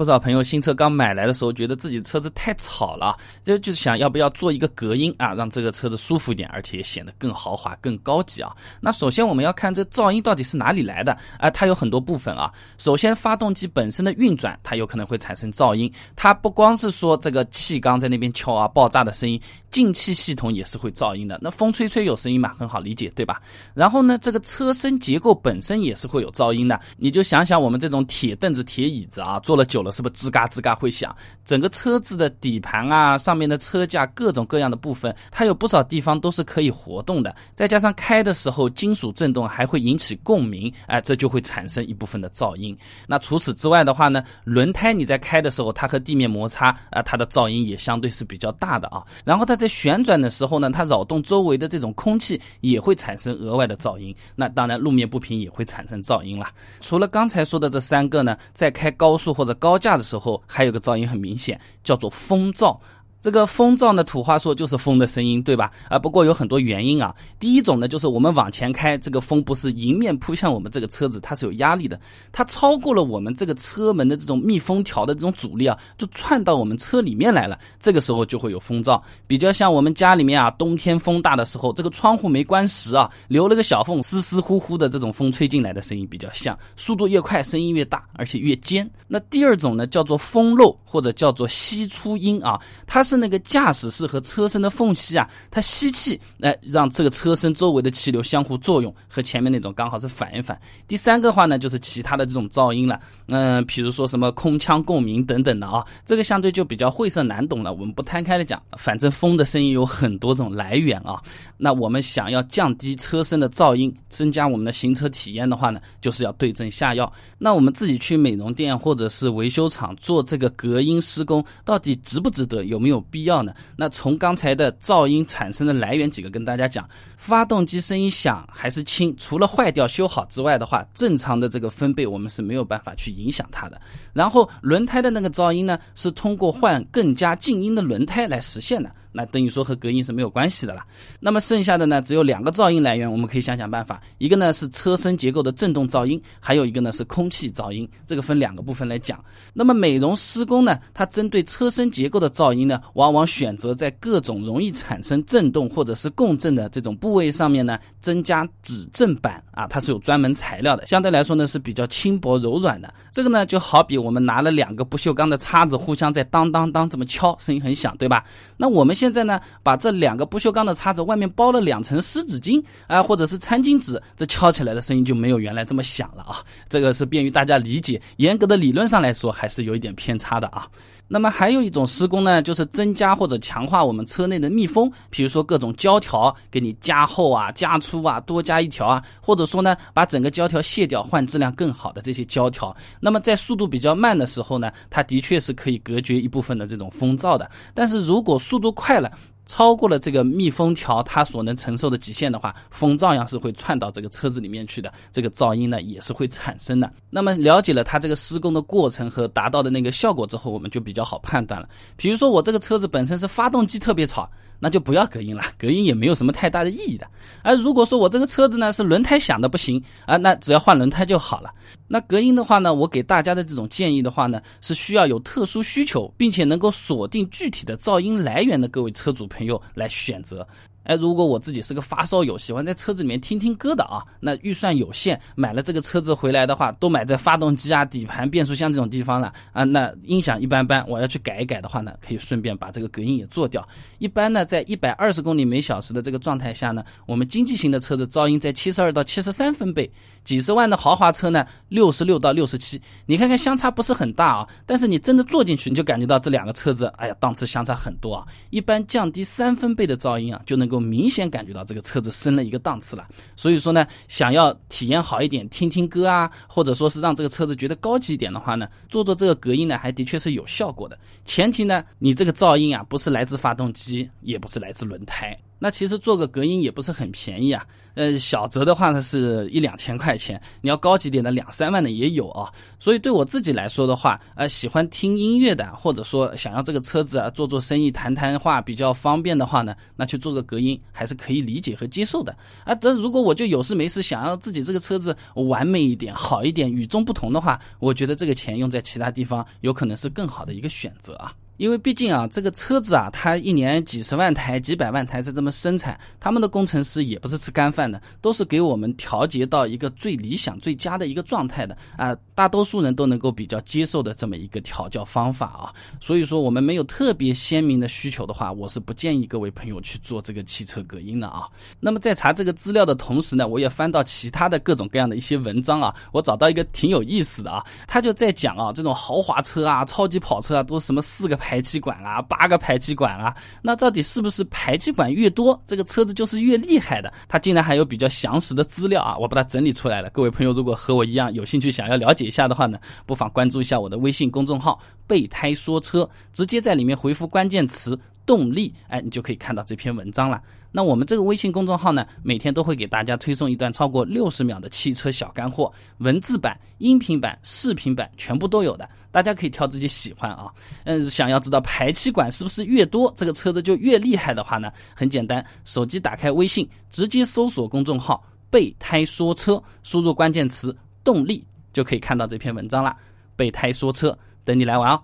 不少朋友新车刚买来的时候，觉得自己车子太吵了，就就想要不要做一个隔音啊，让这个车子舒服一点，而且也显得更豪华、更高级啊。那首先我们要看这噪音到底是哪里来的啊？它有很多部分啊。首先，发动机本身的运转，它有可能会产生噪音。它不光是说这个气缸在那边敲啊、爆炸的声音，进气系统也是会噪音的。那风吹吹有声音嘛，很好理解，对吧？然后呢，这个车身结构本身也是会有噪音的。你就想想我们这种铁凳子、铁椅子啊，坐了久了。是不是吱嘎吱嘎会响？整个车子的底盘啊，上面的车架各种各样的部分，它有不少地方都是可以活动的。再加上开的时候金属震动还会引起共鸣，哎，这就会产生一部分的噪音。那除此之外的话呢，轮胎你在开的时候，它和地面摩擦啊，它的噪音也相对是比较大的啊。然后它在旋转的时候呢，它扰动周围的这种空气也会产生额外的噪音。那当然路面不平也会产生噪音了。除了刚才说的这三个呢，在开高速或者高高架的时候，还有个噪音很明显，叫做风噪。这个风噪呢，土话说就是风的声音，对吧？啊，不过有很多原因啊。第一种呢，就是我们往前开，这个风不是迎面扑向我们这个车子，它是有压力的，它超过了我们这个车门的这种密封条的这种阻力啊，就窜到我们车里面来了。这个时候就会有风噪，比较像我们家里面啊，冬天风大的时候，这个窗户没关实啊，留了个小缝，湿湿乎乎的这种风吹进来的声音比较像。速度越快，声音越大，而且越尖。那第二种呢，叫做风漏或者叫做吸出音啊，它是。那个驾驶室和车身的缝隙啊，它吸气，哎，让这个车身周围的气流相互作用，和前面那种刚好是反一反。第三个话呢，就是其他的这种噪音了，嗯，比如说什么空腔共鸣等等的啊，这个相对就比较晦涩难懂了，我们不摊开的讲。反正风的声音有很多种来源啊，那我们想要降低车身的噪音，增加我们的行车体验的话呢，就是要对症下药。那我们自己去美容店或者是维修厂做这个隔音施工，到底值不值得？有没有？必要呢？那从刚才的噪音产生的来源几个跟大家讲，发动机声音响还是轻，除了坏掉修好之外的话，正常的这个分贝我们是没有办法去影响它的。然后轮胎的那个噪音呢，是通过换更加静音的轮胎来实现的。那等于说和隔音是没有关系的了。那么剩下的呢，只有两个噪音来源，我们可以想想办法。一个呢是车身结构的振动噪音，还有一个呢是空气噪音。这个分两个部分来讲。那么美容施工呢，它针对车身结构的噪音呢，往往选择在各种容易产生振动或者是共振的这种部位上面呢，增加止震板啊，它是有专门材料的，相对来说呢是比较轻薄柔软的。这个呢就好比我们拿了两个不锈钢的叉子，互相在当当当这么敲，声音很响，对吧？那我们。现在呢，把这两个不锈钢的叉子外面包了两层湿纸巾啊，或者是餐巾纸，这敲起来的声音就没有原来这么响了啊。这个是便于大家理解，严格的理论上来说还是有一点偏差的啊。那么还有一种施工呢，就是增加或者强化我们车内的密封，比如说各种胶条给你加厚啊、加粗啊，多加一条啊，或者说呢，把整个胶条卸掉，换质量更好的这些胶条。那么在速度比较慢的时候呢，它的确是可以隔绝一部分的这种风噪的。但是如果速度快了，超过了这个密封条它所能承受的极限的话，风照样是会窜到这个车子里面去的，这个噪音呢也是会产生的。那么了解了它这个施工的过程和达到的那个效果之后，我们就比较好判断了。比如说我这个车子本身是发动机特别吵。那就不要隔音了，隔音也没有什么太大的意义的。而如果说我这个车子呢是轮胎响的不行啊，那只要换轮胎就好了。那隔音的话呢，我给大家的这种建议的话呢，是需要有特殊需求，并且能够锁定具体的噪音来源的各位车主朋友来选择。哎，如果我自己是个发烧友，喜欢在车子里面听听歌的啊，那预算有限，买了这个车子回来的话，都买在发动机啊、底盘、变速箱这种地方了啊，那音响一般般，我要去改一改的话呢，可以顺便把这个隔音也做掉。一般呢，在一百二十公里每小时的这个状态下呢，我们经济型的车子噪音在七十二到七十三分贝，几十万的豪华车呢，六十六到六十七。你看看相差不是很大啊，但是你真的坐进去，你就感觉到这两个车子，哎呀，档次相差很多啊。一般降低三分贝的噪音啊，就能能够。明显感觉到这个车子升了一个档次了，所以说呢，想要体验好一点，听听歌啊，或者说是让这个车子觉得高级一点的话呢，做做这个隔音呢，还的确是有效果的。前提呢，你这个噪音啊，不是来自发动机，也不是来自轮胎。那其实做个隔音也不是很便宜啊。呃，小则的话呢是一两千块钱，你要高级点的两三万的也有啊。所以对我自己来说的话，呃，喜欢听音乐的，或者说想要这个车子啊做做生意、谈谈话比较方便的话呢，那去做个隔音还是可以理解和接受的啊。但如果我就有事没事想要自己这个车子完美一点、好一点、与众不同的话，我觉得这个钱用在其他地方有可能是更好的一个选择啊。因为毕竟啊，这个车子啊，它一年几十万台、几百万台在这么生产，他们的工程师也不是吃干饭的，都是给我们调节到一个最理想、最佳的一个状态的啊。大多数人都能够比较接受的这么一个调教方法啊。所以说，我们没有特别鲜明的需求的话，我是不建议各位朋友去做这个汽车隔音的啊。那么在查这个资料的同时呢，我也翻到其他的各种各样的一些文章啊，我找到一个挺有意思的啊，他就在讲啊，这种豪华车啊、超级跑车啊，都什么四个排。气管啊，八个排气管啊，那到底是不是排气管越多，这个车子就是越厉害的？它竟然还有比较详实的资料啊！我把它整理出来了。各位朋友，如果和我一样有兴趣想要了解一下的话呢，不妨关注一下我的微信公众号“备胎说车”，直接在里面回复关键词。动力，哎，你就可以看到这篇文章了。那我们这个微信公众号呢，每天都会给大家推送一段超过六十秒的汽车小干货，文字版、音频版、视频版全部都有的，大家可以挑自己喜欢啊。嗯，想要知道排气管是不是越多，这个车子就越厉害的话呢，很简单，手机打开微信，直接搜索公众号“备胎说车”，输入关键词“动力”，就可以看到这篇文章了。备胎说车，等你来玩哦。